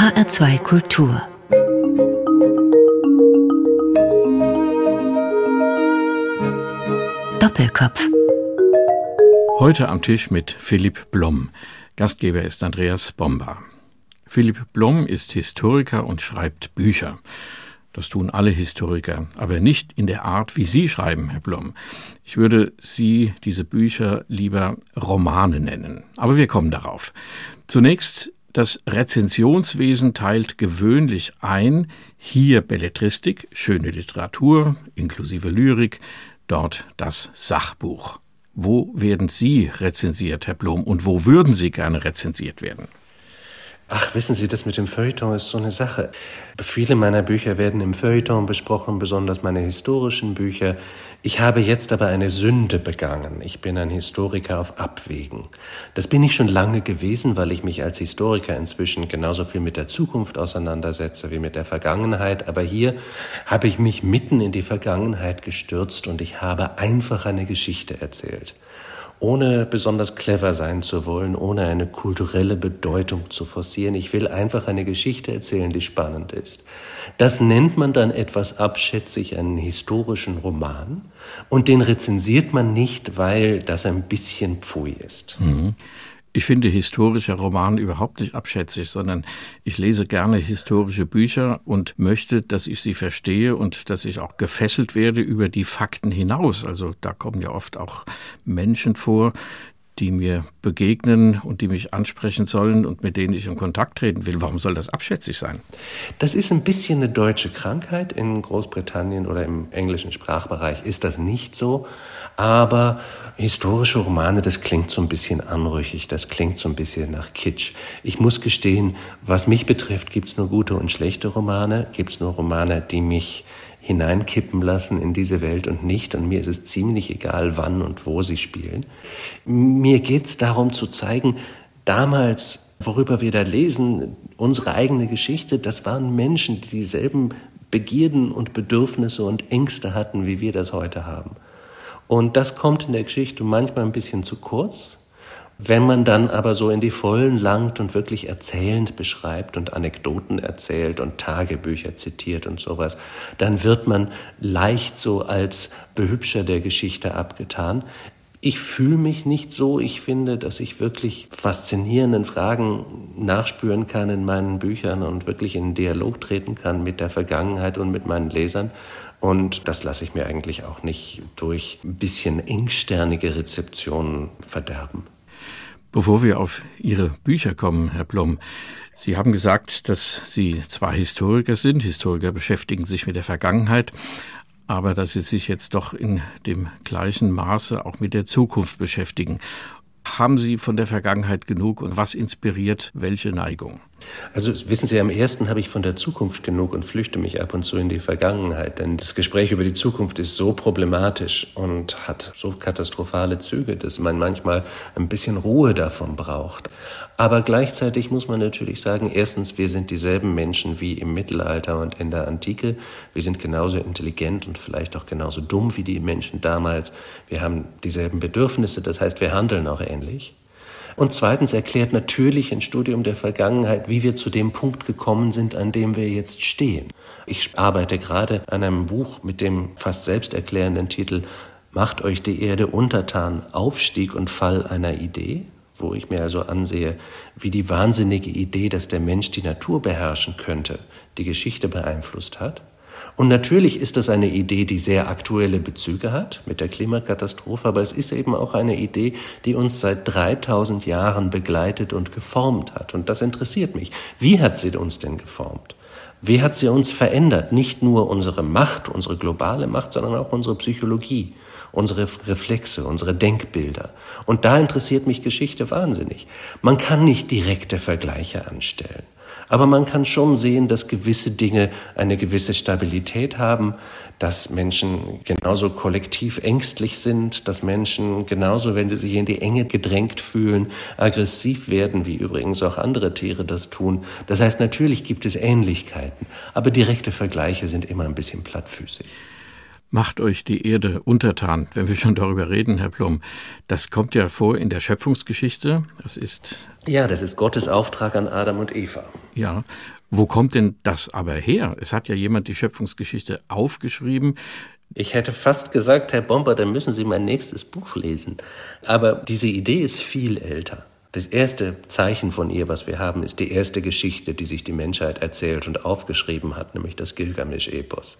HR2 Kultur Doppelkopf Heute am Tisch mit Philipp Blom. Gastgeber ist Andreas Bomba. Philipp Blom ist Historiker und schreibt Bücher. Das tun alle Historiker, aber nicht in der Art, wie Sie schreiben, Herr Blom. Ich würde Sie diese Bücher lieber Romane nennen. Aber wir kommen darauf. Zunächst das Rezensionswesen teilt gewöhnlich ein, hier Belletristik, schöne Literatur, inklusive Lyrik, dort das Sachbuch. Wo werden Sie rezensiert, Herr Blom, und wo würden Sie gerne rezensiert werden? Ach, wissen Sie, das mit dem Feuilleton ist so eine Sache. Viele meiner Bücher werden im Feuilleton besprochen, besonders meine historischen Bücher. Ich habe jetzt aber eine Sünde begangen. Ich bin ein Historiker auf Abwägen. Das bin ich schon lange gewesen, weil ich mich als Historiker inzwischen genauso viel mit der Zukunft auseinandersetze wie mit der Vergangenheit. Aber hier habe ich mich mitten in die Vergangenheit gestürzt und ich habe einfach eine Geschichte erzählt ohne besonders clever sein zu wollen, ohne eine kulturelle Bedeutung zu forcieren. Ich will einfach eine Geschichte erzählen, die spannend ist. Das nennt man dann etwas abschätzig einen historischen Roman und den rezensiert man nicht, weil das ein bisschen Pfui ist. Mhm. Ich finde historische Roman überhaupt nicht abschätzig, sondern ich lese gerne historische Bücher und möchte, dass ich sie verstehe und dass ich auch gefesselt werde über die Fakten hinaus. Also da kommen ja oft auch Menschen vor, die mir begegnen und die mich ansprechen sollen und mit denen ich in Kontakt treten will. Warum soll das abschätzig sein? Das ist ein bisschen eine deutsche Krankheit. In Großbritannien oder im englischen Sprachbereich ist das nicht so. Aber historische Romane, das klingt so ein bisschen anrüchig, das klingt so ein bisschen nach Kitsch. Ich muss gestehen, was mich betrifft, gibt es nur gute und schlechte Romane, gibt es nur Romane, die mich hineinkippen lassen in diese Welt und nicht. Und mir ist es ziemlich egal, wann und wo sie spielen. Mir geht es darum zu zeigen, damals, worüber wir da lesen, unsere eigene Geschichte, das waren Menschen, die dieselben Begierden und Bedürfnisse und Ängste hatten, wie wir das heute haben. Und das kommt in der Geschichte manchmal ein bisschen zu kurz. Wenn man dann aber so in die Vollen langt und wirklich erzählend beschreibt und Anekdoten erzählt und Tagebücher zitiert und sowas, dann wird man leicht so als Behübscher der Geschichte abgetan. Ich fühle mich nicht so. Ich finde, dass ich wirklich faszinierenden Fragen nachspüren kann in meinen Büchern und wirklich in Dialog treten kann mit der Vergangenheit und mit meinen Lesern. Und das lasse ich mir eigentlich auch nicht durch ein bisschen engsternige Rezeptionen verderben. Bevor wir auf Ihre Bücher kommen, Herr Blom, Sie haben gesagt, dass Sie zwar Historiker sind, Historiker beschäftigen sich mit der Vergangenheit, aber dass Sie sich jetzt doch in dem gleichen Maße auch mit der Zukunft beschäftigen. Haben Sie von der Vergangenheit genug und was inspiriert welche Neigung? Also wissen Sie, am ersten habe ich von der Zukunft genug und flüchte mich ab und zu in die Vergangenheit. Denn das Gespräch über die Zukunft ist so problematisch und hat so katastrophale Züge, dass man manchmal ein bisschen Ruhe davon braucht. Aber gleichzeitig muss man natürlich sagen, erstens, wir sind dieselben Menschen wie im Mittelalter und in der Antike. Wir sind genauso intelligent und vielleicht auch genauso dumm wie die Menschen damals. Wir haben dieselben Bedürfnisse, das heißt, wir handeln auch ähnlich. Und zweitens erklärt natürlich ein Studium der Vergangenheit, wie wir zu dem Punkt gekommen sind, an dem wir jetzt stehen. Ich arbeite gerade an einem Buch mit dem fast selbsterklärenden Titel Macht euch die Erde untertan, Aufstieg und Fall einer Idee, wo ich mir also ansehe, wie die wahnsinnige Idee, dass der Mensch die Natur beherrschen könnte, die Geschichte beeinflusst hat. Und natürlich ist das eine Idee, die sehr aktuelle Bezüge hat mit der Klimakatastrophe, aber es ist eben auch eine Idee, die uns seit 3000 Jahren begleitet und geformt hat. Und das interessiert mich. Wie hat sie uns denn geformt? Wie hat sie uns verändert? Nicht nur unsere Macht, unsere globale Macht, sondern auch unsere Psychologie, unsere Reflexe, unsere Denkbilder. Und da interessiert mich Geschichte wahnsinnig. Man kann nicht direkte Vergleiche anstellen. Aber man kann schon sehen, dass gewisse Dinge eine gewisse Stabilität haben, dass Menschen genauso kollektiv ängstlich sind, dass Menschen genauso, wenn sie sich in die Enge gedrängt fühlen, aggressiv werden, wie übrigens auch andere Tiere das tun. Das heißt, natürlich gibt es Ähnlichkeiten, aber direkte Vergleiche sind immer ein bisschen plattfüßig. Macht euch die Erde untertan, wenn wir schon darüber reden, Herr Blum. Das kommt ja vor in der Schöpfungsgeschichte. Das ist. Ja, das ist Gottes Auftrag an Adam und Eva. Ja. Wo kommt denn das aber her? Es hat ja jemand die Schöpfungsgeschichte aufgeschrieben. Ich hätte fast gesagt, Herr Bomber, dann müssen Sie mein nächstes Buch lesen. Aber diese Idee ist viel älter. Das erste Zeichen von ihr, was wir haben, ist die erste Geschichte, die sich die Menschheit erzählt und aufgeschrieben hat, nämlich das Gilgamesch-Epos.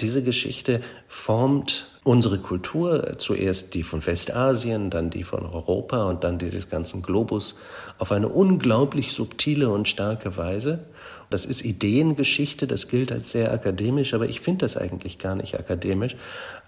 Diese Geschichte formt unsere Kultur, zuerst die von Westasien, dann die von Europa und dann die des ganzen Globus, auf eine unglaublich subtile und starke Weise. Das ist Ideengeschichte, das gilt als sehr akademisch, aber ich finde das eigentlich gar nicht akademisch.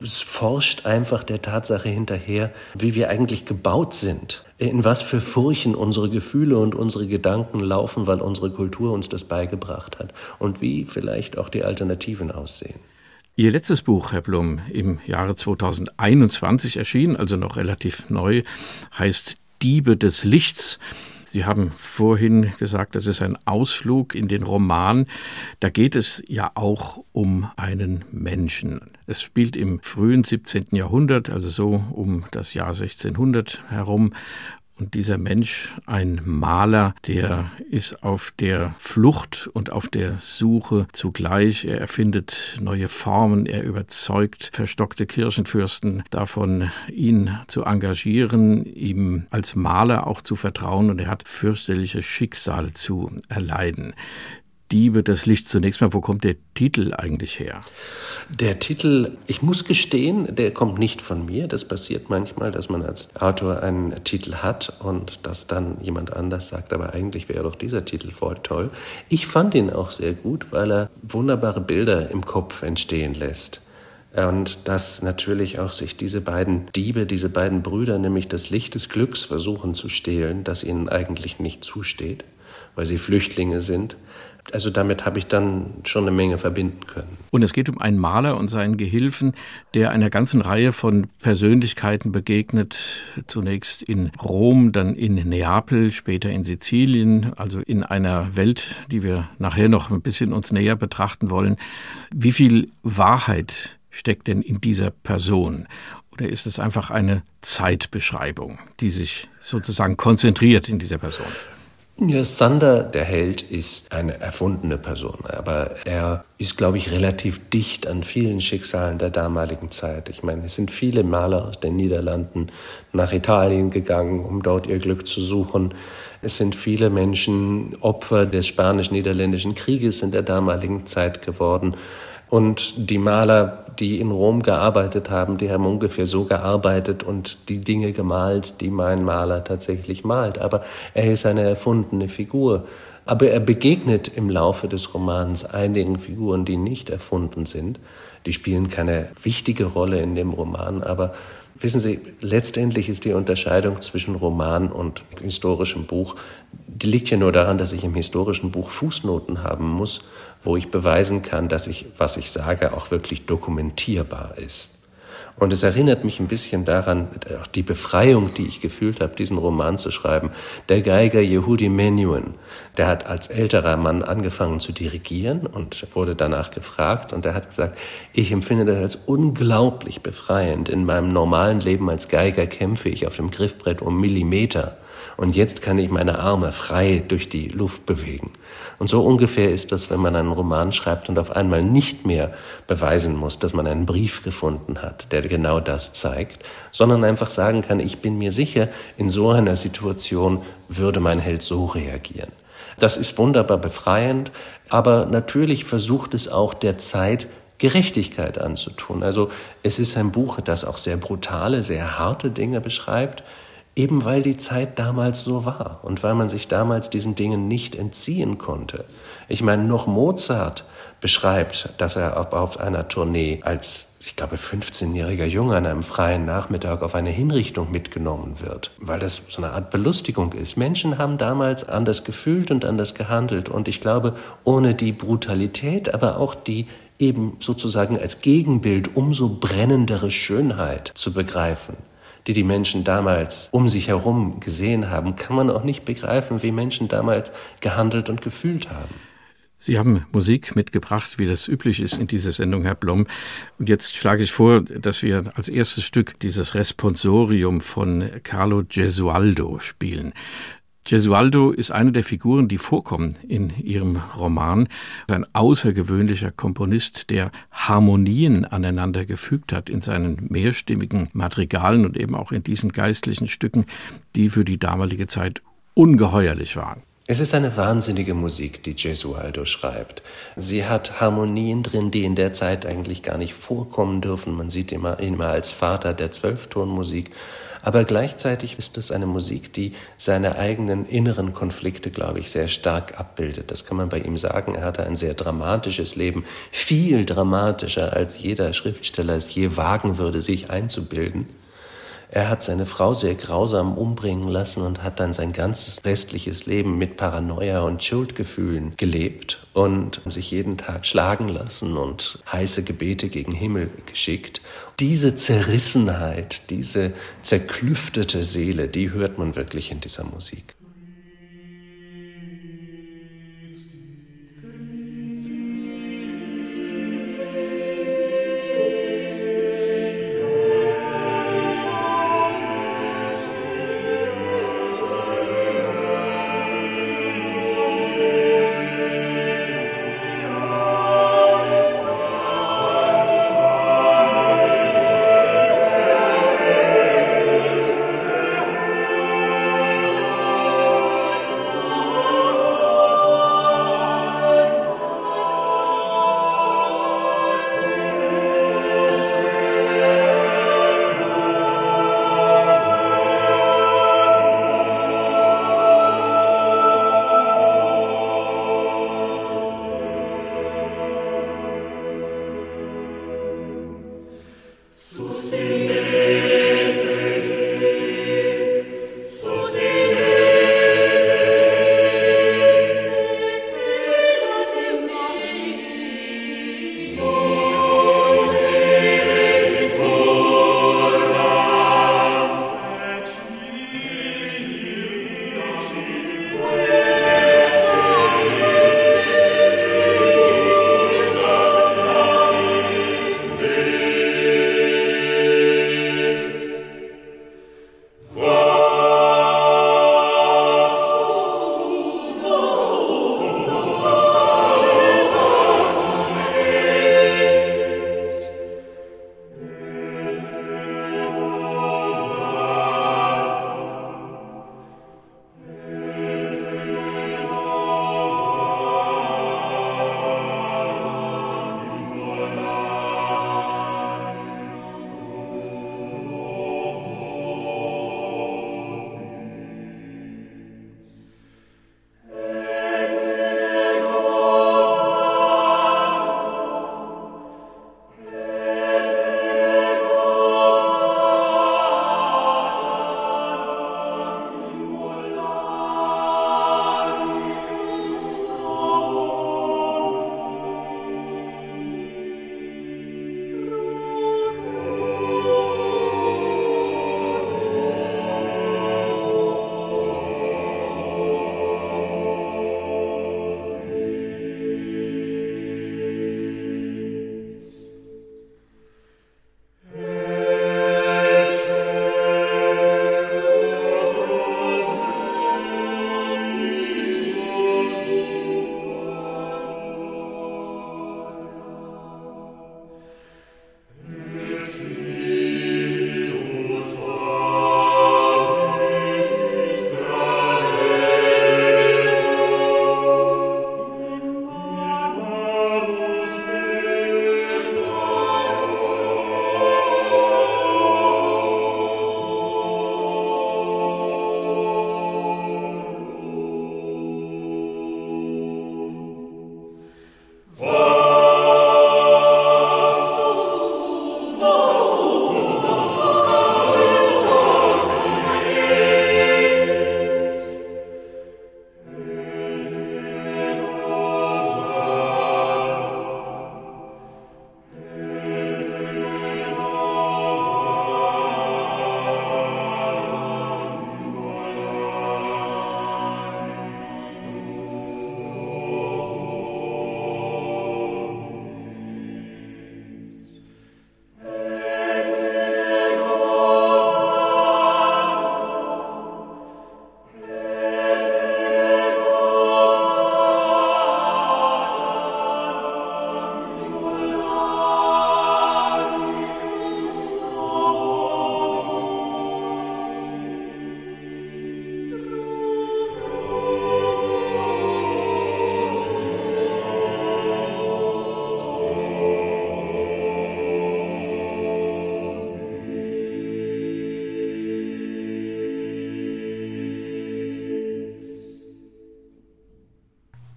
Es forscht einfach der Tatsache hinterher, wie wir eigentlich gebaut sind, in was für Furchen unsere Gefühle und unsere Gedanken laufen, weil unsere Kultur uns das beigebracht hat und wie vielleicht auch die Alternativen aussehen. Ihr letztes Buch, Herr Blum, im Jahre 2021 erschienen, also noch relativ neu, heißt Diebe des Lichts. Sie haben vorhin gesagt, das ist ein Ausflug in den Roman. Da geht es ja auch um einen Menschen. Es spielt im frühen 17. Jahrhundert, also so um das Jahr 1600 herum. Und dieser Mensch, ein Maler, der ist auf der Flucht und auf der Suche zugleich. Er erfindet neue Formen, er überzeugt verstockte Kirchenfürsten davon, ihn zu engagieren, ihm als Maler auch zu vertrauen und er hat fürchterliche Schicksale zu erleiden. Diebe des Lichts. Zunächst mal, wo kommt der Titel eigentlich her? Der Titel, ich muss gestehen, der kommt nicht von mir. Das passiert manchmal, dass man als Autor einen Titel hat und dass dann jemand anders sagt, aber eigentlich wäre doch dieser Titel voll toll. Ich fand ihn auch sehr gut, weil er wunderbare Bilder im Kopf entstehen lässt. Und dass natürlich auch sich diese beiden Diebe, diese beiden Brüder, nämlich das Licht des Glücks versuchen zu stehlen, das ihnen eigentlich nicht zusteht, weil sie Flüchtlinge sind also damit habe ich dann schon eine Menge verbinden können. Und es geht um einen Maler und seinen Gehilfen, der einer ganzen Reihe von Persönlichkeiten begegnet. Zunächst in Rom, dann in Neapel, später in Sizilien, also in einer Welt, die wir nachher noch ein bisschen uns näher betrachten wollen. Wie viel Wahrheit steckt denn in dieser Person? Oder ist es einfach eine Zeitbeschreibung, die sich sozusagen konzentriert in dieser Person? Ja, Sander, der Held, ist eine erfundene Person, aber er ist, glaube ich, relativ dicht an vielen Schicksalen der damaligen Zeit. Ich meine, es sind viele Maler aus den Niederlanden nach Italien gegangen, um dort ihr Glück zu suchen. Es sind viele Menschen Opfer des spanisch-niederländischen Krieges in der damaligen Zeit geworden. Und die Maler, die in Rom gearbeitet haben, die haben ungefähr so gearbeitet und die Dinge gemalt, die mein Maler tatsächlich malt. Aber er ist eine erfundene Figur. Aber er begegnet im Laufe des Romans einigen Figuren, die nicht erfunden sind. Die spielen keine wichtige Rolle in dem Roman, aber wissen Sie, letztendlich ist die Unterscheidung zwischen Roman und historischem Buch, die liegt ja nur daran, dass ich im historischen Buch Fußnoten haben muss wo ich beweisen kann, dass ich, was ich sage, auch wirklich dokumentierbar ist. Und es erinnert mich ein bisschen daran, auch die Befreiung, die ich gefühlt habe, diesen Roman zu schreiben. Der Geiger Yehudi Menuhin, der hat als älterer Mann angefangen zu dirigieren und wurde danach gefragt und er hat gesagt, ich empfinde das als unglaublich befreiend. In meinem normalen Leben als Geiger kämpfe ich auf dem Griffbrett um Millimeter und jetzt kann ich meine Arme frei durch die Luft bewegen. Und so ungefähr ist das, wenn man einen Roman schreibt und auf einmal nicht mehr beweisen muss, dass man einen Brief gefunden hat, der genau das zeigt, sondern einfach sagen kann, ich bin mir sicher, in so einer Situation würde mein Held so reagieren. Das ist wunderbar befreiend, aber natürlich versucht es auch der Zeit Gerechtigkeit anzutun. Also es ist ein Buch, das auch sehr brutale, sehr harte Dinge beschreibt, Eben weil die Zeit damals so war und weil man sich damals diesen Dingen nicht entziehen konnte. Ich meine, noch Mozart beschreibt, dass er auf einer Tournee als, ich glaube, 15-jähriger Junge an einem freien Nachmittag auf eine Hinrichtung mitgenommen wird, weil das so eine Art Belustigung ist. Menschen haben damals anders gefühlt und anders gehandelt und ich glaube, ohne die Brutalität, aber auch die eben sozusagen als Gegenbild umso brennendere Schönheit zu begreifen, die die Menschen damals um sich herum gesehen haben, kann man auch nicht begreifen, wie Menschen damals gehandelt und gefühlt haben. Sie haben Musik mitgebracht, wie das üblich ist in dieser Sendung, Herr Blom. Und jetzt schlage ich vor, dass wir als erstes Stück dieses Responsorium von Carlo Gesualdo spielen. Gesualdo ist eine der Figuren, die vorkommen in ihrem Roman. Ein außergewöhnlicher Komponist, der Harmonien aneinander gefügt hat in seinen mehrstimmigen Madrigalen und eben auch in diesen geistlichen Stücken, die für die damalige Zeit ungeheuerlich waren. Es ist eine wahnsinnige Musik, die Gesualdo schreibt. Sie hat Harmonien drin, die in der Zeit eigentlich gar nicht vorkommen dürfen. Man sieht ihn immer, immer als Vater der Zwölftonmusik. Aber gleichzeitig ist es eine Musik, die seine eigenen inneren Konflikte, glaube ich, sehr stark abbildet. Das kann man bei ihm sagen. Er hatte ein sehr dramatisches Leben, viel dramatischer, als jeder Schriftsteller es je wagen würde, sich einzubilden. Er hat seine Frau sehr grausam umbringen lassen und hat dann sein ganzes restliches Leben mit Paranoia und Schuldgefühlen gelebt und sich jeden Tag schlagen lassen und heiße Gebete gegen Himmel geschickt. Diese Zerrissenheit, diese zerklüftete Seele, die hört man wirklich in dieser Musik.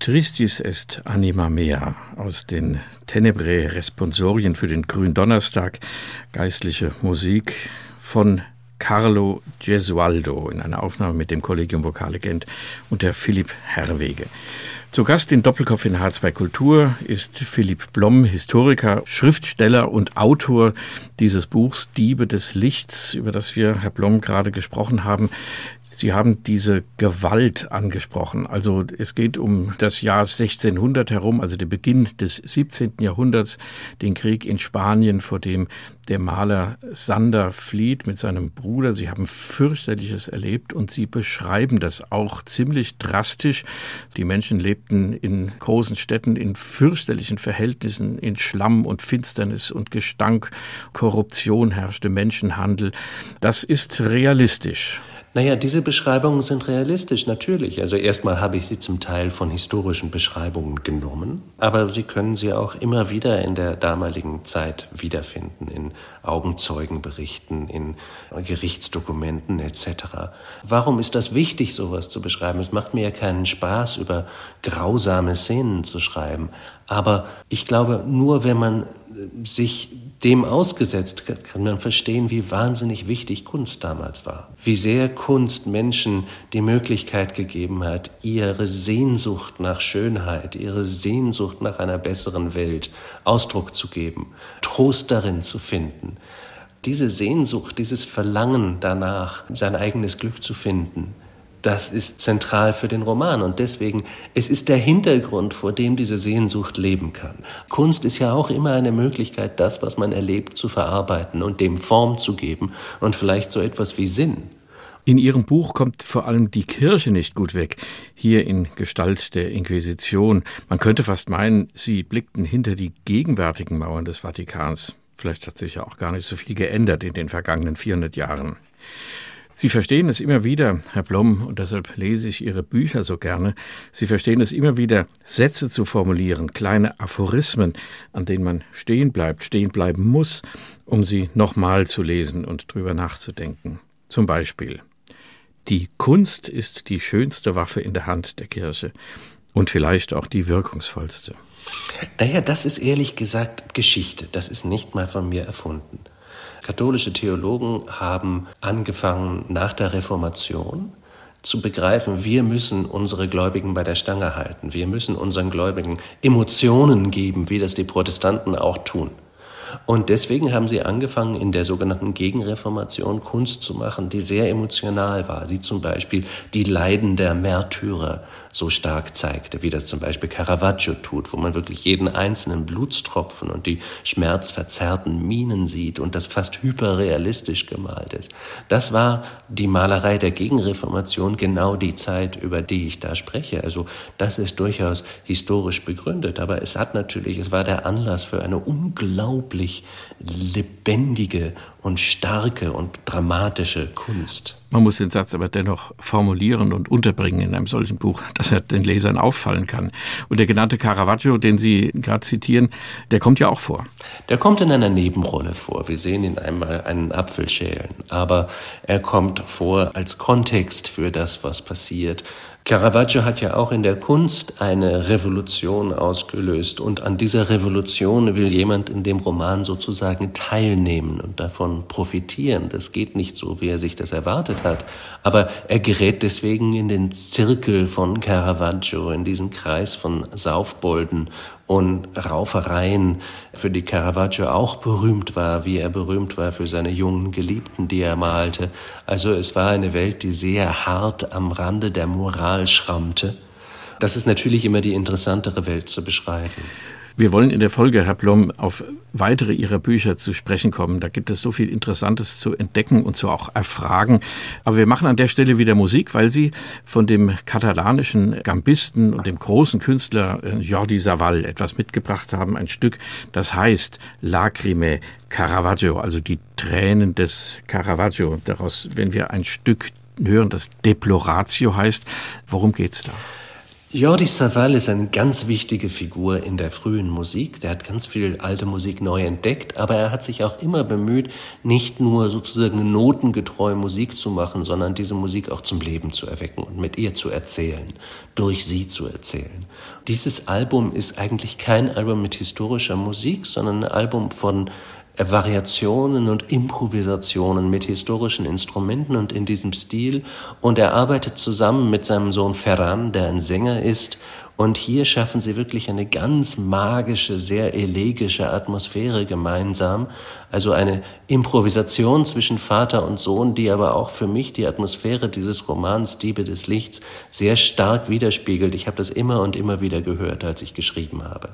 Tristis est anima mea aus den Tenebrae Responsorien für den Gründonnerstag, geistliche Musik von Carlo Gesualdo in einer Aufnahme mit dem Kollegium Vokale Gent und der Philipp Herwege. Zu Gast in Doppelkopf in H2 Kultur ist Philipp Blom, Historiker, Schriftsteller und Autor dieses Buchs Diebe des Lichts, über das wir, Herr Blom, gerade gesprochen haben. Sie haben diese Gewalt angesprochen. Also es geht um das Jahr 1600 herum, also der Beginn des 17. Jahrhunderts, den Krieg in Spanien, vor dem der Maler Sander flieht mit seinem Bruder. Sie haben fürchterliches erlebt und Sie beschreiben das auch ziemlich drastisch. Die Menschen lebten in großen Städten in fürchterlichen Verhältnissen, in Schlamm und Finsternis und Gestank. Korruption herrschte, Menschenhandel. Das ist realistisch. Naja, diese Beschreibungen sind realistisch, natürlich. Also erstmal habe ich sie zum Teil von historischen Beschreibungen genommen, aber Sie können sie auch immer wieder in der damaligen Zeit wiederfinden, in Augenzeugenberichten, in Gerichtsdokumenten etc. Warum ist das wichtig, sowas zu beschreiben? Es macht mir ja keinen Spaß, über grausame Szenen zu schreiben, aber ich glaube, nur wenn man sich dem ausgesetzt kann man verstehen, wie wahnsinnig wichtig Kunst damals war. Wie sehr Kunst Menschen die Möglichkeit gegeben hat, ihre Sehnsucht nach Schönheit, ihre Sehnsucht nach einer besseren Welt Ausdruck zu geben, Trost darin zu finden. Diese Sehnsucht, dieses Verlangen danach, sein eigenes Glück zu finden, das ist zentral für den Roman und deswegen, es ist der Hintergrund, vor dem diese Sehnsucht leben kann. Kunst ist ja auch immer eine Möglichkeit, das, was man erlebt, zu verarbeiten und dem Form zu geben und vielleicht so etwas wie Sinn. In Ihrem Buch kommt vor allem die Kirche nicht gut weg, hier in Gestalt der Inquisition. Man könnte fast meinen, Sie blickten hinter die gegenwärtigen Mauern des Vatikans. Vielleicht hat sich ja auch gar nicht so viel geändert in den vergangenen 400 Jahren. Sie verstehen es immer wieder, Herr Blom, und deshalb lese ich Ihre Bücher so gerne. Sie verstehen es immer wieder, Sätze zu formulieren, kleine Aphorismen, an denen man stehen bleibt, stehen bleiben muss, um sie nochmal zu lesen und drüber nachzudenken. Zum Beispiel. Die Kunst ist die schönste Waffe in der Hand der Kirche und vielleicht auch die wirkungsvollste. Naja, das ist ehrlich gesagt Geschichte. Das ist nicht mal von mir erfunden. Katholische Theologen haben angefangen nach der Reformation zu begreifen, wir müssen unsere Gläubigen bei der Stange halten. Wir müssen unseren Gläubigen Emotionen geben, wie das die Protestanten auch tun. Und deswegen haben sie angefangen, in der sogenannten Gegenreformation Kunst zu machen, die sehr emotional war, die zum Beispiel die Leiden der Märtyrer so stark zeigte, wie das zum Beispiel Caravaggio tut, wo man wirklich jeden einzelnen Blutstropfen und die schmerzverzerrten Minen sieht und das fast hyperrealistisch gemalt ist. Das war die Malerei der Gegenreformation, genau die Zeit, über die ich da spreche. Also das ist durchaus historisch begründet, aber es hat natürlich, es war der Anlass für eine unglaublich lebendige und starke und dramatische Kunst. Man muss den Satz aber dennoch formulieren und unterbringen in einem solchen Buch, dass er den Lesern auffallen kann. Und der genannte Caravaggio, den Sie gerade zitieren, der kommt ja auch vor. Der kommt in einer Nebenrolle vor. Wir sehen ihn einmal einen Apfel schälen, aber er kommt vor als Kontext für das, was passiert, Caravaggio hat ja auch in der Kunst eine Revolution ausgelöst und an dieser Revolution will jemand in dem Roman sozusagen teilnehmen und davon profitieren. Das geht nicht so, wie er sich das erwartet hat, aber er gerät deswegen in den Zirkel von Caravaggio, in diesen Kreis von Saufbolden und Raufereien, für die Caravaggio auch berühmt war, wie er berühmt war für seine jungen Geliebten, die er malte. Also es war eine Welt, die sehr hart am Rande der Moral schrammte. Das ist natürlich immer die interessantere Welt zu beschreiben. Wir wollen in der Folge, Herr Blom, auf weitere Ihrer Bücher zu sprechen kommen. Da gibt es so viel Interessantes zu entdecken und zu auch erfragen. Aber wir machen an der Stelle wieder Musik, weil Sie von dem katalanischen Gambisten und dem großen Künstler äh, Jordi Savall etwas mitgebracht haben. Ein Stück, das heißt Lacrime Caravaggio, also die Tränen des Caravaggio. Daraus, wenn wir ein Stück hören, das Deploratio heißt, worum geht's da? Jordi Savall ist eine ganz wichtige Figur in der frühen Musik. Der hat ganz viel alte Musik neu entdeckt, aber er hat sich auch immer bemüht, nicht nur sozusagen notengetreu Musik zu machen, sondern diese Musik auch zum Leben zu erwecken und mit ihr zu erzählen, durch sie zu erzählen. Dieses Album ist eigentlich kein Album mit historischer Musik, sondern ein Album von Variationen und Improvisationen mit historischen Instrumenten und in diesem Stil. Und er arbeitet zusammen mit seinem Sohn Ferran, der ein Sänger ist. Und hier schaffen sie wirklich eine ganz magische, sehr elegische Atmosphäre gemeinsam. Also eine Improvisation zwischen Vater und Sohn, die aber auch für mich die Atmosphäre dieses Romans Diebe des Lichts sehr stark widerspiegelt. Ich habe das immer und immer wieder gehört, als ich geschrieben habe.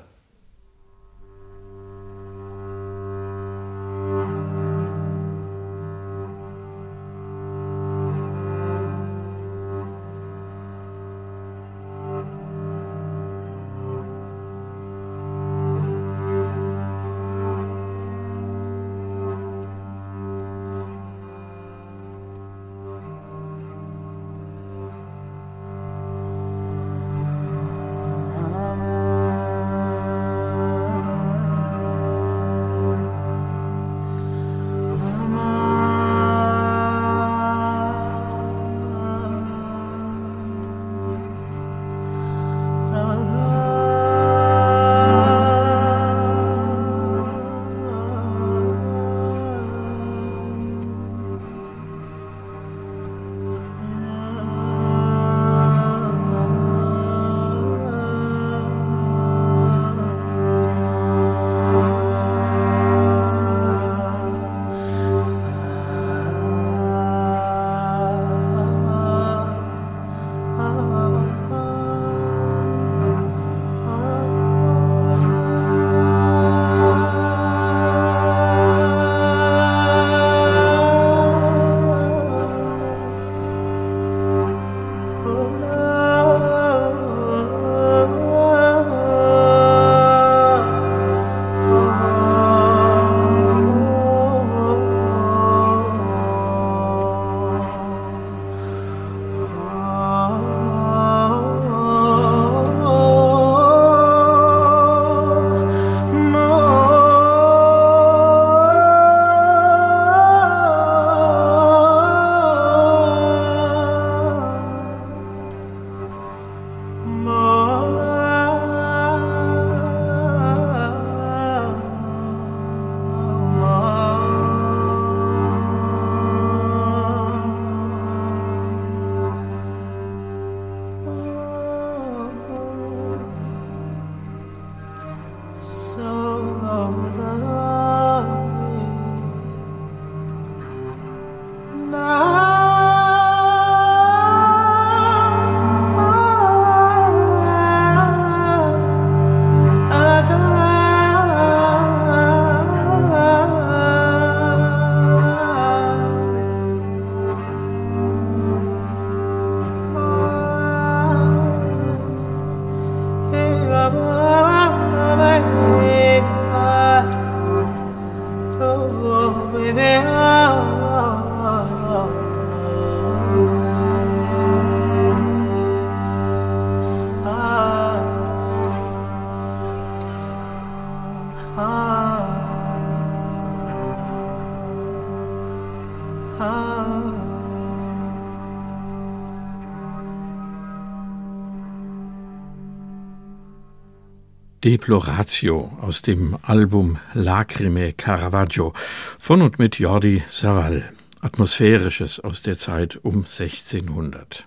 Deploratio aus dem Album Lacrime Caravaggio von und mit Jordi Savall. Atmosphärisches aus der Zeit um 1600.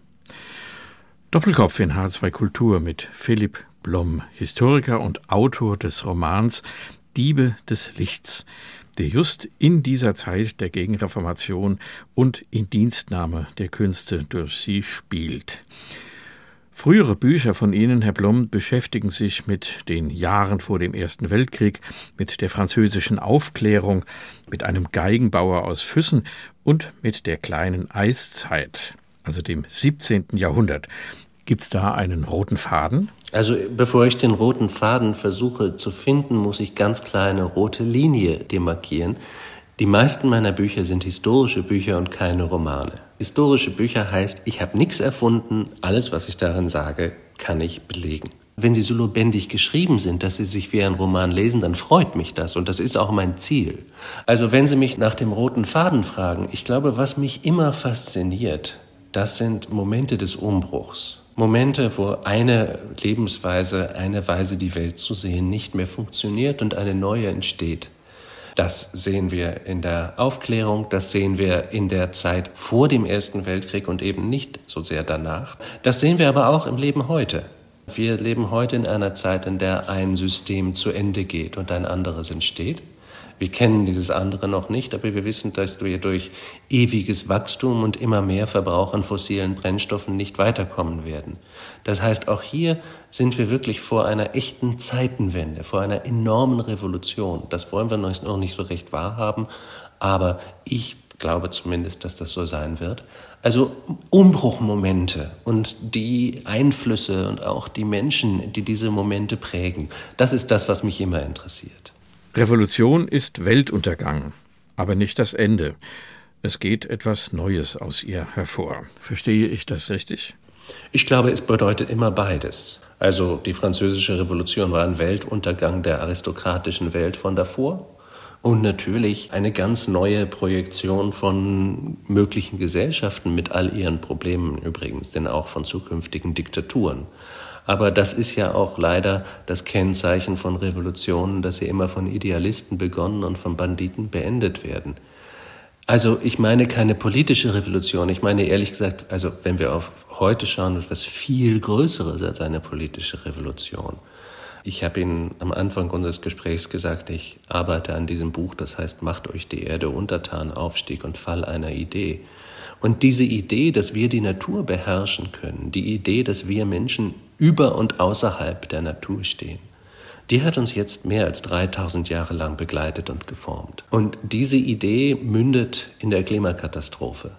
Doppelkopf in H2 Kultur mit Philipp Blom, Historiker und Autor des Romans Diebe des Lichts, der just in dieser Zeit der Gegenreformation und in Dienstnahme der Künste durch sie spielt. Frühere Bücher von Ihnen, Herr Blom, beschäftigen sich mit den Jahren vor dem Ersten Weltkrieg, mit der französischen Aufklärung, mit einem Geigenbauer aus Füssen und mit der kleinen Eiszeit, also dem 17. Jahrhundert. Gibt es da einen roten Faden? Also bevor ich den roten Faden versuche zu finden, muss ich ganz klar eine rote Linie demarkieren. Die meisten meiner Bücher sind historische Bücher und keine Romane. Historische Bücher heißt, ich habe nichts erfunden, alles, was ich darin sage, kann ich belegen. Wenn sie so lebendig geschrieben sind, dass sie sich wie ein Roman lesen, dann freut mich das und das ist auch mein Ziel. Also wenn Sie mich nach dem roten Faden fragen, ich glaube, was mich immer fasziniert, das sind Momente des Umbruchs. Momente, wo eine Lebensweise, eine Weise, die Welt zu sehen, nicht mehr funktioniert und eine neue entsteht. Das sehen wir in der Aufklärung, das sehen wir in der Zeit vor dem Ersten Weltkrieg und eben nicht so sehr danach. Das sehen wir aber auch im Leben heute. Wir leben heute in einer Zeit, in der ein System zu Ende geht und ein anderes entsteht. Wir kennen dieses andere noch nicht, aber wir wissen, dass wir durch ewiges Wachstum und immer mehr Verbrauch an fossilen Brennstoffen nicht weiterkommen werden. Das heißt, auch hier sind wir wirklich vor einer echten Zeitenwende, vor einer enormen Revolution. Das wollen wir noch nicht so recht wahrhaben, aber ich glaube zumindest, dass das so sein wird. Also Umbruchmomente und die Einflüsse und auch die Menschen, die diese Momente prägen, das ist das, was mich immer interessiert. Revolution ist Weltuntergang, aber nicht das Ende. Es geht etwas Neues aus ihr hervor. Verstehe ich das richtig? Ich glaube, es bedeutet immer beides. Also die französische Revolution war ein Weltuntergang der aristokratischen Welt von davor und natürlich eine ganz neue Projektion von möglichen Gesellschaften mit all ihren Problemen übrigens, denn auch von zukünftigen Diktaturen. Aber das ist ja auch leider das Kennzeichen von Revolutionen, dass sie immer von Idealisten begonnen und von Banditen beendet werden. Also ich meine keine politische Revolution. Ich meine ehrlich gesagt, also wenn wir auf heute schauen, etwas viel Größeres als eine politische Revolution. Ich habe Ihnen am Anfang unseres Gesprächs gesagt, ich arbeite an diesem Buch, das heißt Macht euch die Erde untertan, Aufstieg und Fall einer Idee. Und diese Idee, dass wir die Natur beherrschen können, die Idee, dass wir Menschen über und außerhalb der Natur stehen, die hat uns jetzt mehr als 3000 Jahre lang begleitet und geformt. Und diese Idee mündet in der Klimakatastrophe,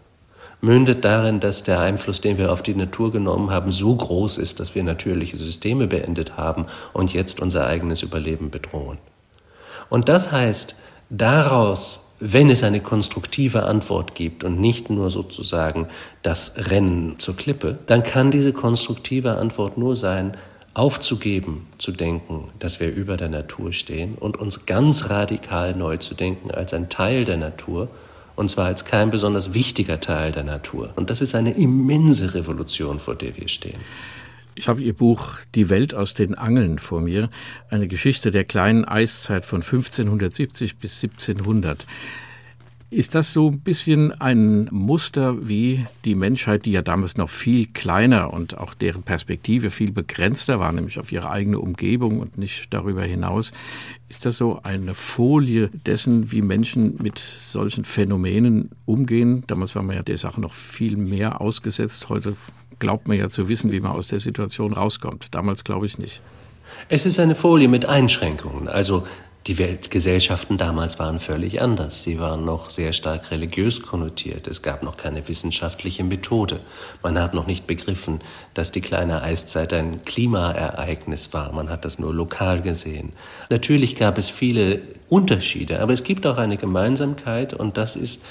mündet darin, dass der Einfluss, den wir auf die Natur genommen haben, so groß ist, dass wir natürliche Systeme beendet haben und jetzt unser eigenes Überleben bedrohen. Und das heißt, daraus wenn es eine konstruktive Antwort gibt und nicht nur sozusagen das Rennen zur Klippe, dann kann diese konstruktive Antwort nur sein, aufzugeben, zu denken, dass wir über der Natur stehen und uns ganz radikal neu zu denken als ein Teil der Natur, und zwar als kein besonders wichtiger Teil der Natur. Und das ist eine immense Revolution, vor der wir stehen. Ich habe Ihr Buch Die Welt aus den Angeln vor mir, eine Geschichte der kleinen Eiszeit von 1570 bis 1700. Ist das so ein bisschen ein Muster, wie die Menschheit, die ja damals noch viel kleiner und auch deren Perspektive viel begrenzter war, nämlich auf ihre eigene Umgebung und nicht darüber hinaus, ist das so eine Folie dessen, wie Menschen mit solchen Phänomenen umgehen? Damals war man ja der Sache noch viel mehr ausgesetzt. Heute glaubt man ja zu wissen, wie man aus der Situation rauskommt. Damals glaube ich nicht. Es ist eine Folie mit Einschränkungen. Also die Weltgesellschaften damals waren völlig anders. Sie waren noch sehr stark religiös konnotiert. Es gab noch keine wissenschaftliche Methode. Man hat noch nicht begriffen, dass die kleine Eiszeit ein Klimaereignis war. Man hat das nur lokal gesehen. Natürlich gab es viele Unterschiede, aber es gibt auch eine Gemeinsamkeit und das ist,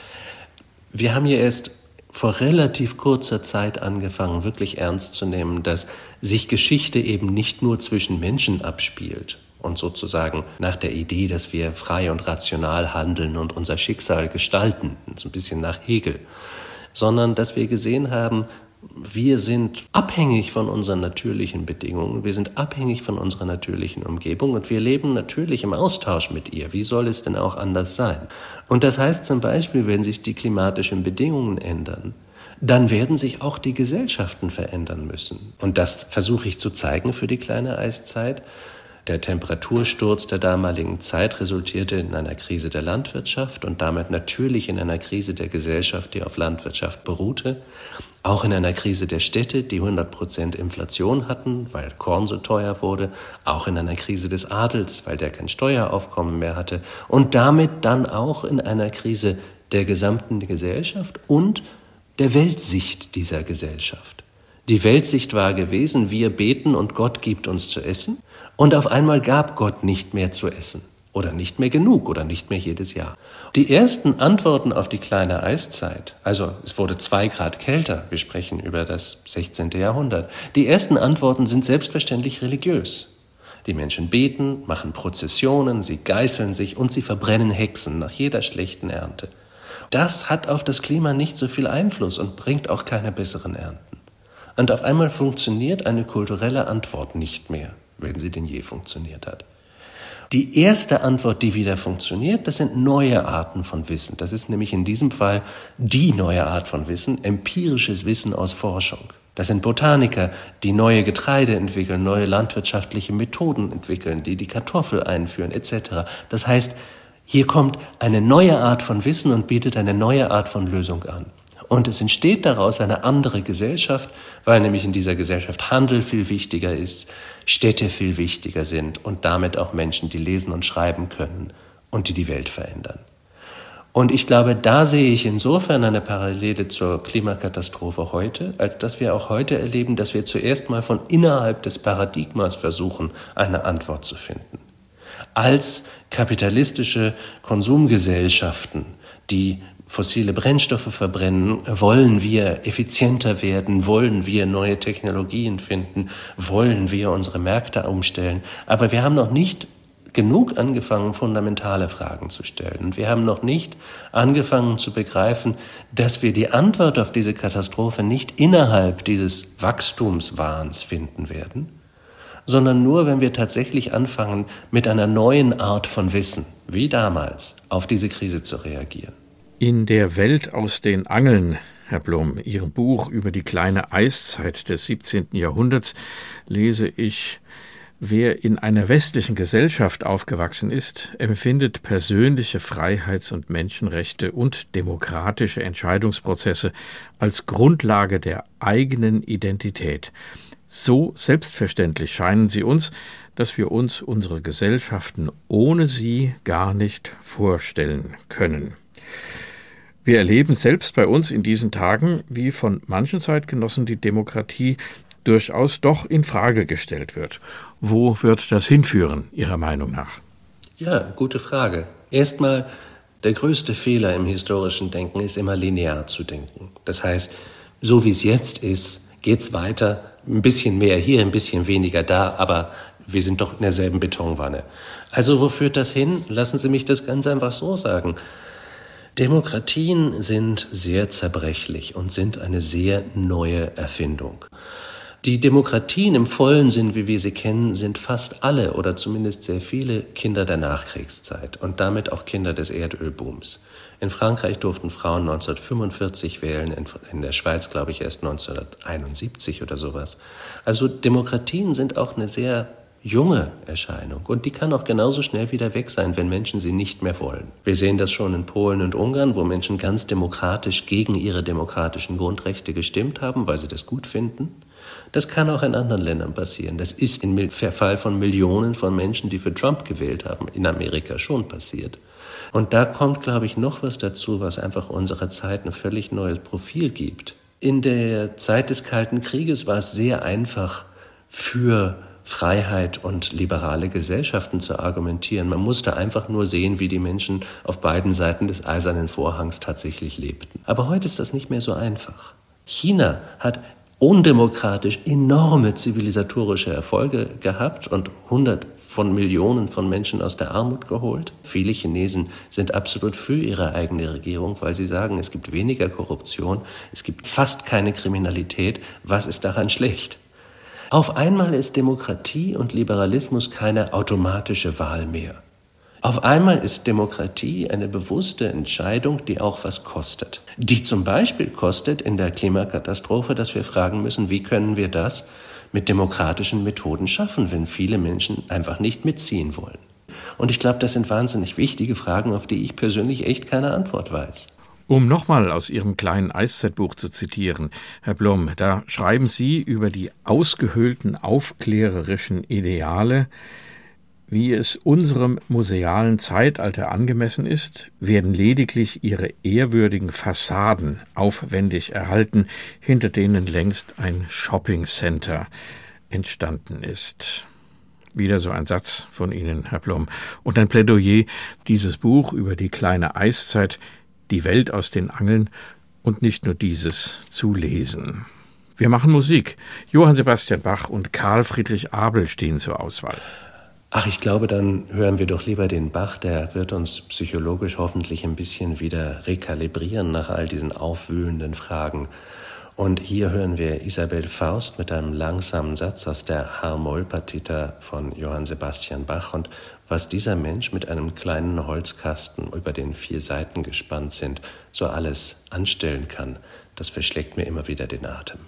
wir haben hier erst vor relativ kurzer Zeit angefangen, wirklich ernst zu nehmen, dass sich Geschichte eben nicht nur zwischen Menschen abspielt und sozusagen nach der Idee, dass wir frei und rational handeln und unser Schicksal gestalten, so ein bisschen nach Hegel, sondern dass wir gesehen haben, wir sind abhängig von unseren natürlichen Bedingungen, wir sind abhängig von unserer natürlichen Umgebung und wir leben natürlich im Austausch mit ihr. Wie soll es denn auch anders sein? Und das heißt zum Beispiel, wenn sich die klimatischen Bedingungen ändern, dann werden sich auch die Gesellschaften verändern müssen. Und das versuche ich zu zeigen für die kleine Eiszeit. Der Temperatursturz der damaligen Zeit resultierte in einer Krise der Landwirtschaft und damit natürlich in einer Krise der Gesellschaft, die auf Landwirtschaft beruhte, auch in einer Krise der Städte, die 100 Prozent Inflation hatten, weil Korn so teuer wurde, auch in einer Krise des Adels, weil der kein Steueraufkommen mehr hatte und damit dann auch in einer Krise der gesamten Gesellschaft und der Weltsicht dieser Gesellschaft. Die Weltsicht war gewesen, wir beten und Gott gibt uns zu essen. Und auf einmal gab Gott nicht mehr zu essen. oder nicht mehr genug oder nicht mehr jedes Jahr. Die ersten Antworten auf die kleine Eiszeit, also es wurde zwei Grad kälter, wir sprechen über das 16. Jahrhundert, die ersten Antworten sind selbstverständlich religiös. Die Menschen beten, machen Prozessionen, sie geißeln sich und sie verbrennen Hexen nach jeder schlechten Ernte. Das hat auf das Klima nicht so viel Einfluss und bringt auch keine besseren Ernten. Und auf einmal funktioniert eine kulturelle Antwort nicht mehr, wenn sie denn je funktioniert hat. Die erste Antwort, die wieder funktioniert, das sind neue Arten von Wissen. Das ist nämlich in diesem Fall die neue Art von Wissen, empirisches Wissen aus Forschung. Das sind Botaniker, die neue Getreide entwickeln, neue landwirtschaftliche Methoden entwickeln, die die Kartoffel einführen, etc. Das heißt, hier kommt eine neue Art von Wissen und bietet eine neue Art von Lösung an. Und es entsteht daraus eine andere Gesellschaft, weil nämlich in dieser Gesellschaft Handel viel wichtiger ist, Städte viel wichtiger sind und damit auch Menschen, die lesen und schreiben können und die die Welt verändern. Und ich glaube, da sehe ich insofern eine Parallele zur Klimakatastrophe heute, als dass wir auch heute erleben, dass wir zuerst mal von innerhalb des Paradigmas versuchen, eine Antwort zu finden. Als kapitalistische Konsumgesellschaften, die fossile Brennstoffe verbrennen, wollen wir effizienter werden, wollen wir neue Technologien finden, wollen wir unsere Märkte umstellen. Aber wir haben noch nicht genug angefangen, fundamentale Fragen zu stellen. Und wir haben noch nicht angefangen zu begreifen, dass wir die Antwort auf diese Katastrophe nicht innerhalb dieses Wachstumswahns finden werden, sondern nur, wenn wir tatsächlich anfangen, mit einer neuen Art von Wissen, wie damals, auf diese Krise zu reagieren. In der Welt aus den Angeln, Herr Blum, Ihrem Buch über die kleine Eiszeit des 17. Jahrhunderts, lese ich, Wer in einer westlichen Gesellschaft aufgewachsen ist, empfindet persönliche Freiheits- und Menschenrechte und demokratische Entscheidungsprozesse als Grundlage der eigenen Identität. So selbstverständlich scheinen sie uns, dass wir uns unsere Gesellschaften ohne sie gar nicht vorstellen können. Wir erleben selbst bei uns in diesen Tagen, wie von manchen Zeitgenossen die Demokratie durchaus doch in Frage gestellt wird. Wo wird das hinführen, Ihrer Meinung nach? Ja, gute Frage. Erstmal, der größte Fehler im historischen Denken ist immer linear zu denken. Das heißt, so wie es jetzt ist, geht es weiter, ein bisschen mehr hier, ein bisschen weniger da, aber wir sind doch in derselben Betonwanne. Also wo führt das hin? Lassen Sie mich das ganz einfach so sagen. Demokratien sind sehr zerbrechlich und sind eine sehr neue Erfindung. Die Demokratien im vollen Sinn, wie wir sie kennen, sind fast alle oder zumindest sehr viele Kinder der Nachkriegszeit und damit auch Kinder des Erdölbooms. In Frankreich durften Frauen 1945 wählen, in, der Schweiz glaube ich erst 1971 oder sowas. Also Demokratien sind auch eine sehr junge Erscheinung und die kann auch genauso schnell wieder weg sein, wenn Menschen sie nicht mehr wollen. Wir sehen das schon in Polen und Ungarn, wo Menschen ganz demokratisch gegen ihre demokratischen Grundrechte gestimmt haben, weil sie das gut finden. Das kann auch in anderen Ländern passieren. Das ist im Fall von Millionen von Menschen, die für Trump gewählt haben, in Amerika schon passiert. Und da kommt, glaube ich, noch was dazu, was einfach unserer Zeit ein völlig neues Profil gibt. In der Zeit des Kalten Krieges war es sehr einfach für Freiheit und liberale Gesellschaften zu argumentieren. Man musste einfach nur sehen, wie die Menschen auf beiden Seiten des eisernen Vorhangs tatsächlich lebten. Aber heute ist das nicht mehr so einfach. China hat undemokratisch enorme zivilisatorische Erfolge gehabt und hundert von Millionen von Menschen aus der Armut geholt. Viele Chinesen sind absolut für ihre eigene Regierung, weil sie sagen, es gibt weniger Korruption, es gibt fast keine Kriminalität. Was ist daran schlecht? Auf einmal ist Demokratie und Liberalismus keine automatische Wahl mehr. Auf einmal ist Demokratie eine bewusste Entscheidung, die auch was kostet. Die zum Beispiel kostet in der Klimakatastrophe, dass wir fragen müssen, wie können wir das mit demokratischen Methoden schaffen, wenn viele Menschen einfach nicht mitziehen wollen. Und ich glaube, das sind wahnsinnig wichtige Fragen, auf die ich persönlich echt keine Antwort weiß. Um nochmal aus Ihrem kleinen Eiszeitbuch zu zitieren, Herr Blum, da schreiben Sie über die ausgehöhlten aufklärerischen Ideale, wie es unserem musealen Zeitalter angemessen ist, werden lediglich ihre ehrwürdigen Fassaden aufwendig erhalten, hinter denen längst ein Shopping Center entstanden ist. Wieder so ein Satz von Ihnen, Herr Blum. Und ein Plädoyer, dieses Buch über die kleine Eiszeit, die Welt aus den Angeln und nicht nur dieses zu lesen. Wir machen Musik. Johann Sebastian Bach und Karl Friedrich Abel stehen zur Auswahl. Ach, ich glaube, dann hören wir doch lieber den Bach, der wird uns psychologisch hoffentlich ein bisschen wieder rekalibrieren nach all diesen aufwühlenden Fragen. Und hier hören wir Isabel Faust mit einem langsamen Satz aus der H-Moll-Partita von Johann Sebastian Bach und was dieser Mensch mit einem kleinen Holzkasten über den vier Seiten gespannt sind, so alles anstellen kann, das verschlägt mir immer wieder den Atem.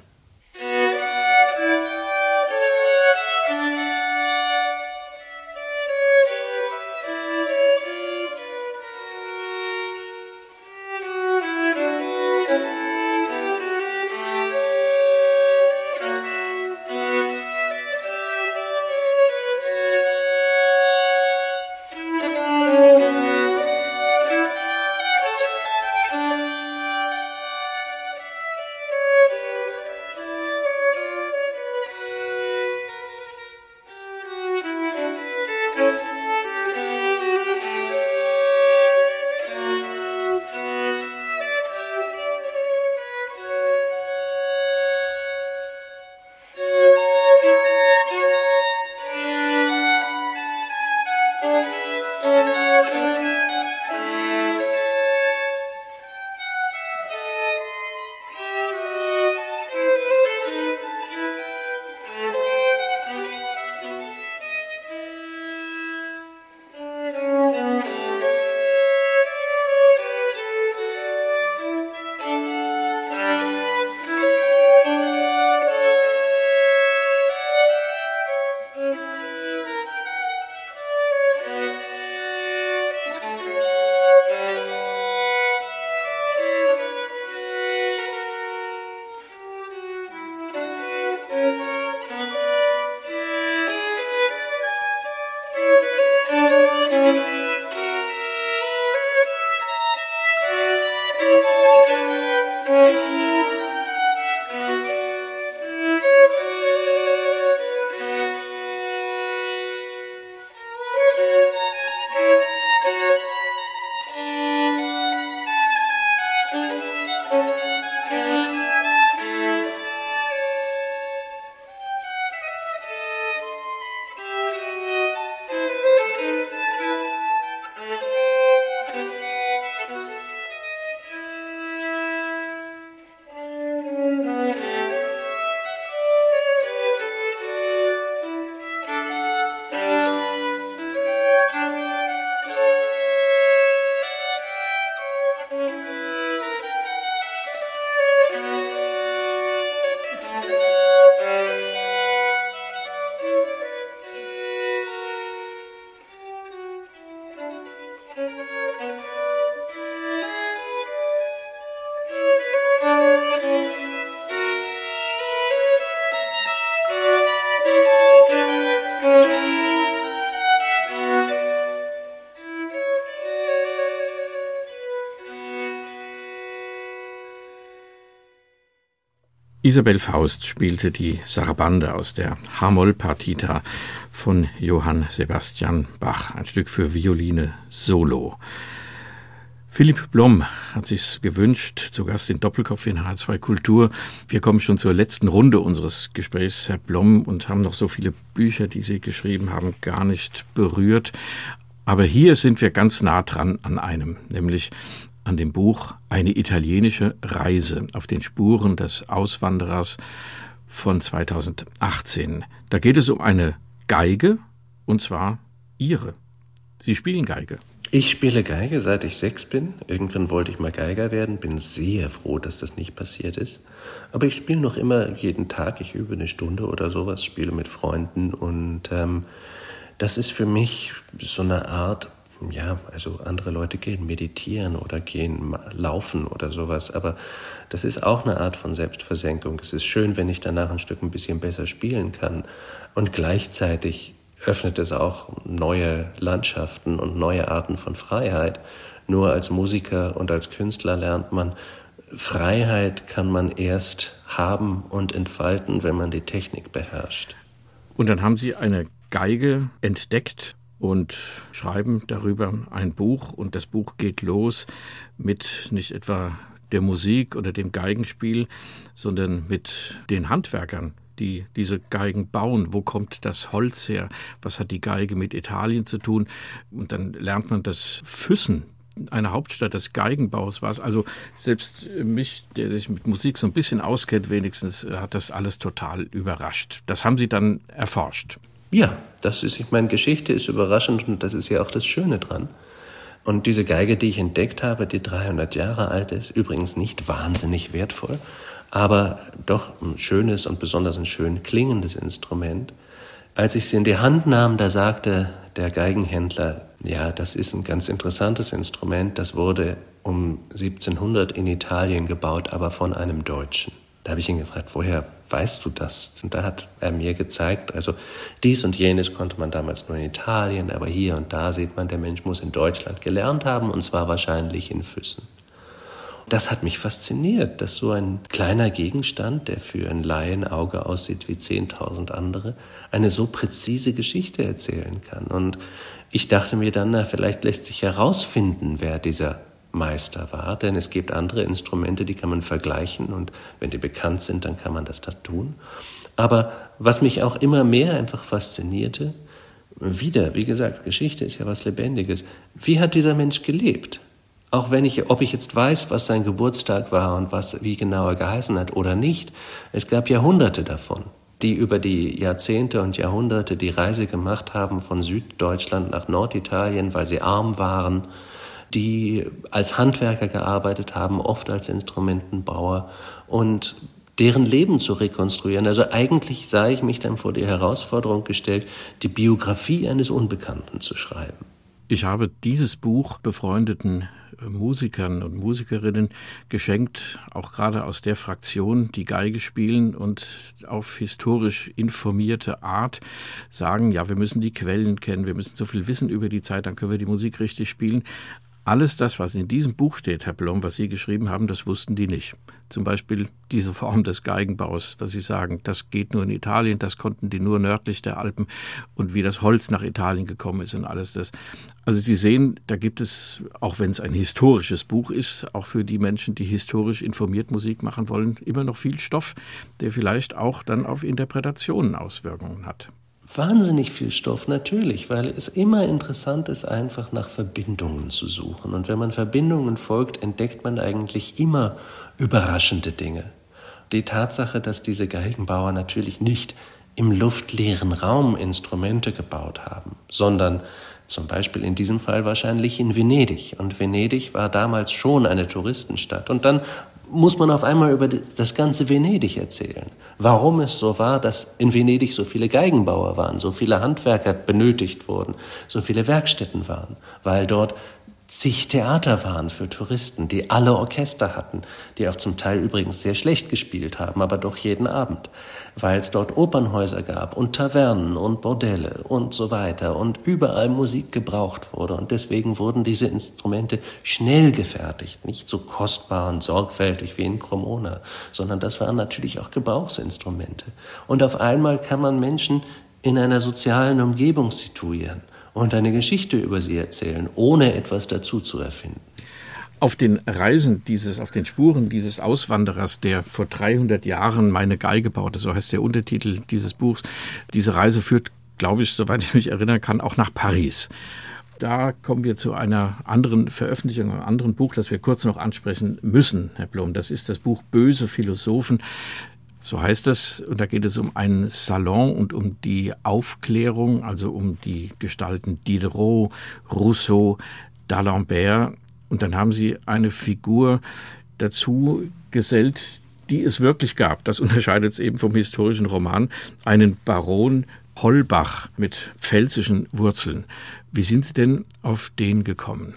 Isabel Faust spielte die Sarabande aus der Hamoll-Partita von Johann Sebastian Bach, ein Stück für Violine Solo. Philipp Blom hat sich gewünscht, zu Gast in Doppelkopf in H2 Kultur. Wir kommen schon zur letzten Runde unseres Gesprächs, Herr Blom, und haben noch so viele Bücher, die Sie geschrieben haben, gar nicht berührt. Aber hier sind wir ganz nah dran an einem, nämlich an dem Buch Eine italienische Reise auf den Spuren des Auswanderers von 2018. Da geht es um eine Geige, und zwar Ihre. Sie spielen Geige. Ich spiele Geige, seit ich sechs bin. Irgendwann wollte ich mal Geiger werden, bin sehr froh, dass das nicht passiert ist. Aber ich spiele noch immer jeden Tag. Ich übe eine Stunde oder sowas, spiele mit Freunden und ähm, das ist für mich so eine Art ja, also andere Leute gehen meditieren oder gehen laufen oder sowas, aber das ist auch eine Art von Selbstversenkung. Es ist schön, wenn ich danach ein Stück ein bisschen besser spielen kann und gleichzeitig öffnet es auch neue Landschaften und neue Arten von Freiheit. Nur als Musiker und als Künstler lernt man, Freiheit kann man erst haben und entfalten, wenn man die Technik beherrscht. Und dann haben Sie eine Geige entdeckt und schreiben darüber ein Buch und das Buch geht los mit nicht etwa der Musik oder dem Geigenspiel, sondern mit den Handwerkern, die diese Geigen bauen. Wo kommt das Holz her? Was hat die Geige mit Italien zu tun? Und dann lernt man das Füssen eine Hauptstadt des Geigenbaus war. Also selbst mich, der sich mit Musik so ein bisschen auskennt, wenigstens hat das alles total überrascht. Das haben Sie dann erforscht. Ja, das ist, ich meine, Geschichte ist überraschend und das ist ja auch das Schöne dran. Und diese Geige, die ich entdeckt habe, die 300 Jahre alt ist, übrigens nicht wahnsinnig wertvoll, aber doch ein schönes und besonders ein schön klingendes Instrument. Als ich sie in die Hand nahm, da sagte der Geigenhändler, ja, das ist ein ganz interessantes Instrument, das wurde um 1700 in Italien gebaut, aber von einem Deutschen. Da habe ich ihn gefragt, woher weißt du das? Und da hat er mir gezeigt, also dies und jenes konnte man damals nur in Italien, aber hier und da sieht man, der Mensch muss in Deutschland gelernt haben und zwar wahrscheinlich in Füssen. Das hat mich fasziniert, dass so ein kleiner Gegenstand, der für ein Laienauge aussieht wie 10.000 andere, eine so präzise Geschichte erzählen kann. Und ich dachte mir dann, na, vielleicht lässt sich herausfinden, wer dieser Meister war, denn es gibt andere Instrumente, die kann man vergleichen und wenn die bekannt sind, dann kann man das da tun. Aber was mich auch immer mehr einfach faszinierte, wieder, wie gesagt, Geschichte ist ja was Lebendiges. Wie hat dieser Mensch gelebt? Auch wenn ich, ob ich jetzt weiß, was sein Geburtstag war und was, wie genau er geheißen hat oder nicht, es gab Jahrhunderte davon, die über die Jahrzehnte und Jahrhunderte die Reise gemacht haben von Süddeutschland nach Norditalien, weil sie arm waren, die als Handwerker gearbeitet haben, oft als Instrumentenbauer und deren Leben zu rekonstruieren. Also eigentlich sah ich mich dann vor die Herausforderung gestellt, die Biografie eines Unbekannten zu schreiben. Ich habe dieses Buch befreundeten Musikern und Musikerinnen geschenkt, auch gerade aus der Fraktion, die Geige spielen und auf historisch informierte Art sagen, ja, wir müssen die Quellen kennen, wir müssen so viel wissen über die Zeit, dann können wir die Musik richtig spielen. Alles das, was in diesem Buch steht, Herr Blom, was Sie geschrieben haben, das wussten die nicht. Zum Beispiel diese Form des Geigenbaus, was Sie sagen, das geht nur in Italien, das konnten die nur nördlich der Alpen und wie das Holz nach Italien gekommen ist und alles das. Also Sie sehen, da gibt es, auch wenn es ein historisches Buch ist, auch für die Menschen, die historisch informiert Musik machen wollen, immer noch viel Stoff, der vielleicht auch dann auf Interpretationen Auswirkungen hat wahnsinnig viel Stoff, natürlich, weil es immer interessant ist, einfach nach Verbindungen zu suchen. Und wenn man Verbindungen folgt, entdeckt man eigentlich immer überraschende Dinge. Die Tatsache, dass diese Geigenbauer natürlich nicht im luftleeren Raum Instrumente gebaut haben, sondern zum Beispiel in diesem Fall wahrscheinlich in Venedig. Und Venedig war damals schon eine Touristenstadt. Und dann muss man auf einmal über das ganze Venedig erzählen. Warum es so war, dass in Venedig so viele Geigenbauer waren, so viele Handwerker benötigt wurden, so viele Werkstätten waren, weil dort zig Theater waren für Touristen, die alle Orchester hatten, die auch zum Teil übrigens sehr schlecht gespielt haben, aber doch jeden Abend, weil es dort Opernhäuser gab und Tavernen und Bordelle und so weiter und überall Musik gebraucht wurde und deswegen wurden diese Instrumente schnell gefertigt, nicht so kostbar und sorgfältig wie in Cremona, sondern das waren natürlich auch Gebrauchsinstrumente. Und auf einmal kann man Menschen in einer sozialen Umgebung situieren und eine Geschichte über sie erzählen, ohne etwas dazu zu erfinden. Auf den Reisen dieses, auf den Spuren dieses Auswanderers, der vor 300 Jahren meine Geige baute, so heißt der Untertitel dieses Buchs, diese Reise führt, glaube ich, soweit ich mich erinnern kann, auch nach Paris. Da kommen wir zu einer anderen Veröffentlichung, einem anderen Buch, das wir kurz noch ansprechen müssen, Herr Blum. Das ist das Buch Böse Philosophen. So heißt es, und da geht es um einen Salon und um die Aufklärung, also um die Gestalten Diderot, Rousseau, d'Alembert. Und dann haben sie eine Figur dazu gesellt, die es wirklich gab. Das unterscheidet es eben vom historischen Roman. Einen Baron Holbach mit pfälzischen Wurzeln. Wie sind Sie denn auf den gekommen?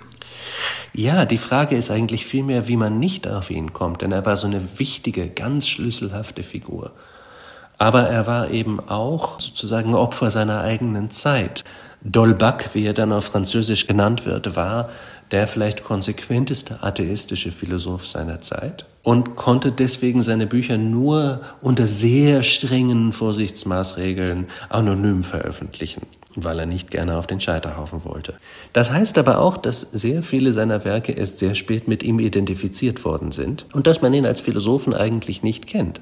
Ja, die Frage ist eigentlich vielmehr, wie man nicht auf ihn kommt, denn er war so eine wichtige, ganz schlüsselhafte Figur. Aber er war eben auch sozusagen Opfer seiner eigenen Zeit. Dolbach, wie er dann auf Französisch genannt wird, war der vielleicht konsequenteste atheistische Philosoph seiner Zeit. und konnte deswegen seine Bücher nur unter sehr strengen Vorsichtsmaßregeln anonym veröffentlichen, weil er nicht gerne auf den Scheiterhaufen wollte. Das heißt aber auch, dass sehr viele seiner Werke erst sehr spät mit ihm identifiziert worden sind und dass man ihn als Philosophen eigentlich nicht kennt.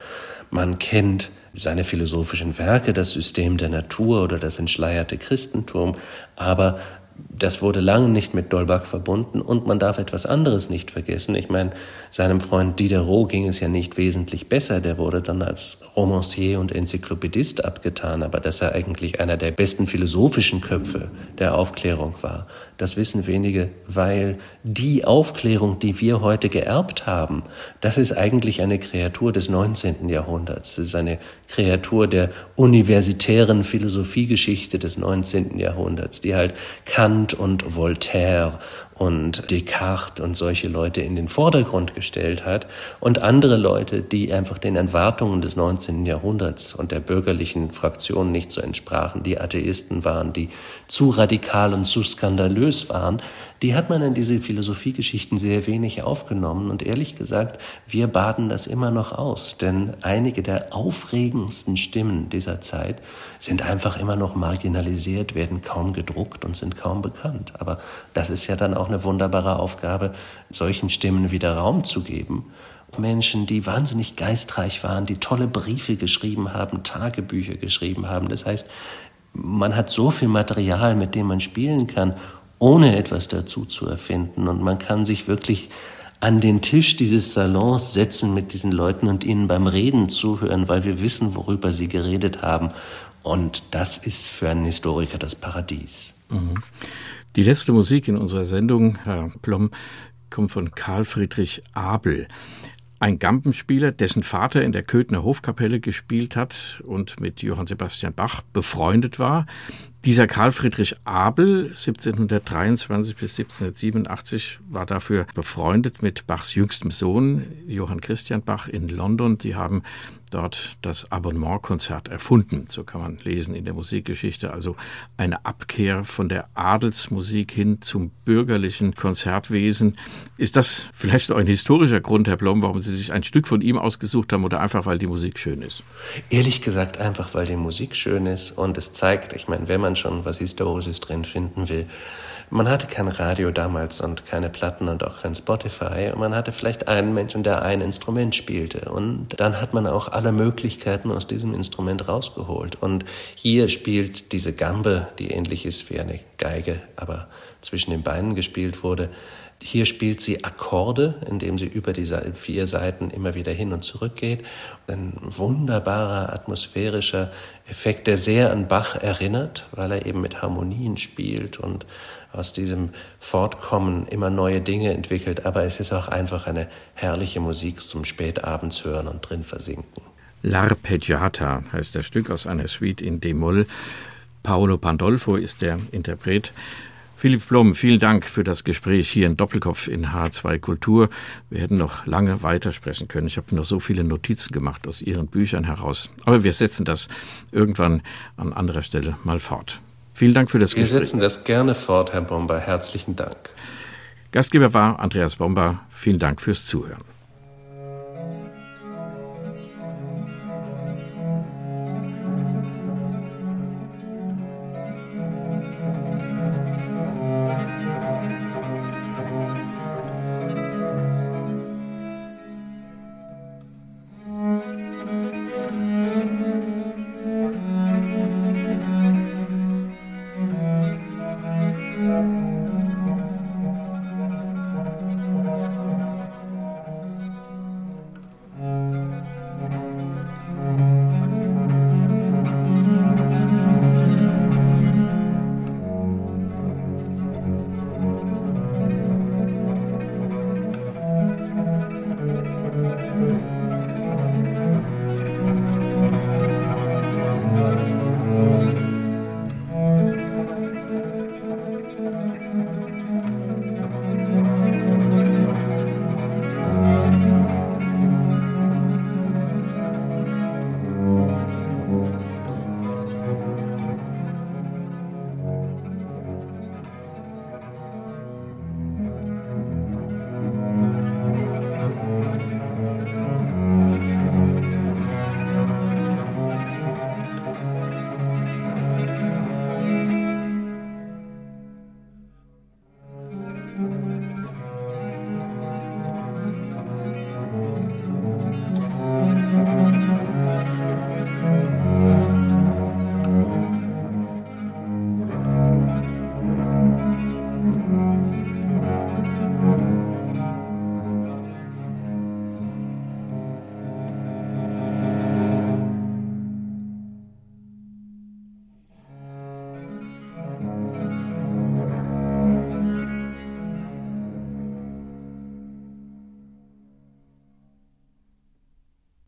Man kennt seine philosophischen Werke, das System der Natur oder das entschleierte Christentum, aber das wurde lange nicht mit Dolbach verbunden und man darf etwas anderes nicht vergessen. Ich meine, seinem Freund Diderot ging es ja nicht wesentlich besser. Der wurde dann als Romancier und Enzyklopädist abgetan, aber dass er eigentlich einer der besten philosophischen Köpfe der Aufklärung war, das wissen wenige, weil die Aufklärung, die wir heute geerbt haben, das ist eigentlich eine Kreatur des 19. Jahrhunderts. Das ist eine Kreatur der universitären Philosophiegeschichte des 19. Jahrhunderts, die halt Kant und Voltaire und Descartes und solche Leute in den Vordergrund gestellt hat und andere Leute, die einfach den Erwartungen des 19. Jahrhunderts und der bürgerlichen Fraktion nicht so entsprachen, die Atheisten waren, die zu radikal und zu skandalös waren, die hat man in diese Philosophiegeschichten sehr wenig aufgenommen und ehrlich gesagt, wir baden das immer noch aus, denn einige der aufregendsten Stimmen dieser Zeit sind einfach immer noch marginalisiert, werden kaum gedruckt und sind kaum bekannt. Aber das ist ja dann auch eine wunderbare Aufgabe, solchen Stimmen wieder Raum zu geben. Menschen, die wahnsinnig geistreich waren, die tolle Briefe geschrieben haben, Tagebücher geschrieben haben. Das heißt, man hat so viel Material, mit dem man spielen kann, ohne etwas dazu zu erfinden. Und man kann sich wirklich an den Tisch dieses Salons setzen mit diesen Leuten und ihnen beim Reden zuhören, weil wir wissen, worüber sie geredet haben. Und das ist für einen Historiker das Paradies. Mhm. Die letzte Musik in unserer Sendung, Herr Blom, kommt von Karl Friedrich Abel. Ein Gampenspieler, dessen Vater in der Köthner Hofkapelle gespielt hat und mit Johann Sebastian Bach befreundet war. Dieser Karl Friedrich Abel, 1723 bis 1787, war dafür befreundet mit Bachs jüngstem Sohn, Johann Christian Bach, in London. Die haben dort das Abonnementkonzert erfunden. So kann man lesen in der Musikgeschichte. Also eine Abkehr von der Adelsmusik hin zum bürgerlichen Konzertwesen. Ist das vielleicht auch ein historischer Grund, Herr Blom, warum Sie sich ein Stück von ihm ausgesucht haben oder einfach, weil die Musik schön ist? Ehrlich gesagt, einfach, weil die Musik schön ist und es zeigt, ich meine, wenn man schon was Historisches drin finden will, man hatte kein Radio damals und keine Platten und auch kein Spotify. Und man hatte vielleicht einen Menschen, der ein Instrument spielte. Und dann hat man auch alle Möglichkeiten aus diesem Instrument rausgeholt. Und hier spielt diese Gambe, die ähnlich ist wie eine Geige, aber zwischen den Beinen gespielt wurde. Hier spielt sie Akkorde, indem sie über die vier Seiten immer wieder hin und zurück geht. Ein wunderbarer atmosphärischer Effekt, der sehr an Bach erinnert, weil er eben mit Harmonien spielt und aus diesem Fortkommen immer neue Dinge entwickelt, aber es ist auch einfach eine herrliche Musik zum Spätabends hören und drin versinken. L'Arpeggiata heißt das Stück aus einer Suite in D-Moll. Paolo Pandolfo ist der Interpret. Philipp Blom, vielen Dank für das Gespräch hier in Doppelkopf in H2 Kultur. Wir hätten noch lange weitersprechen können. Ich habe noch so viele Notizen gemacht aus Ihren Büchern heraus. Aber wir setzen das irgendwann an anderer Stelle mal fort. Vielen Dank für das Wir Gespräch. Wir setzen das gerne fort, Herr Bomber. Herzlichen Dank. Gastgeber war Andreas Bomber. Vielen Dank fürs Zuhören.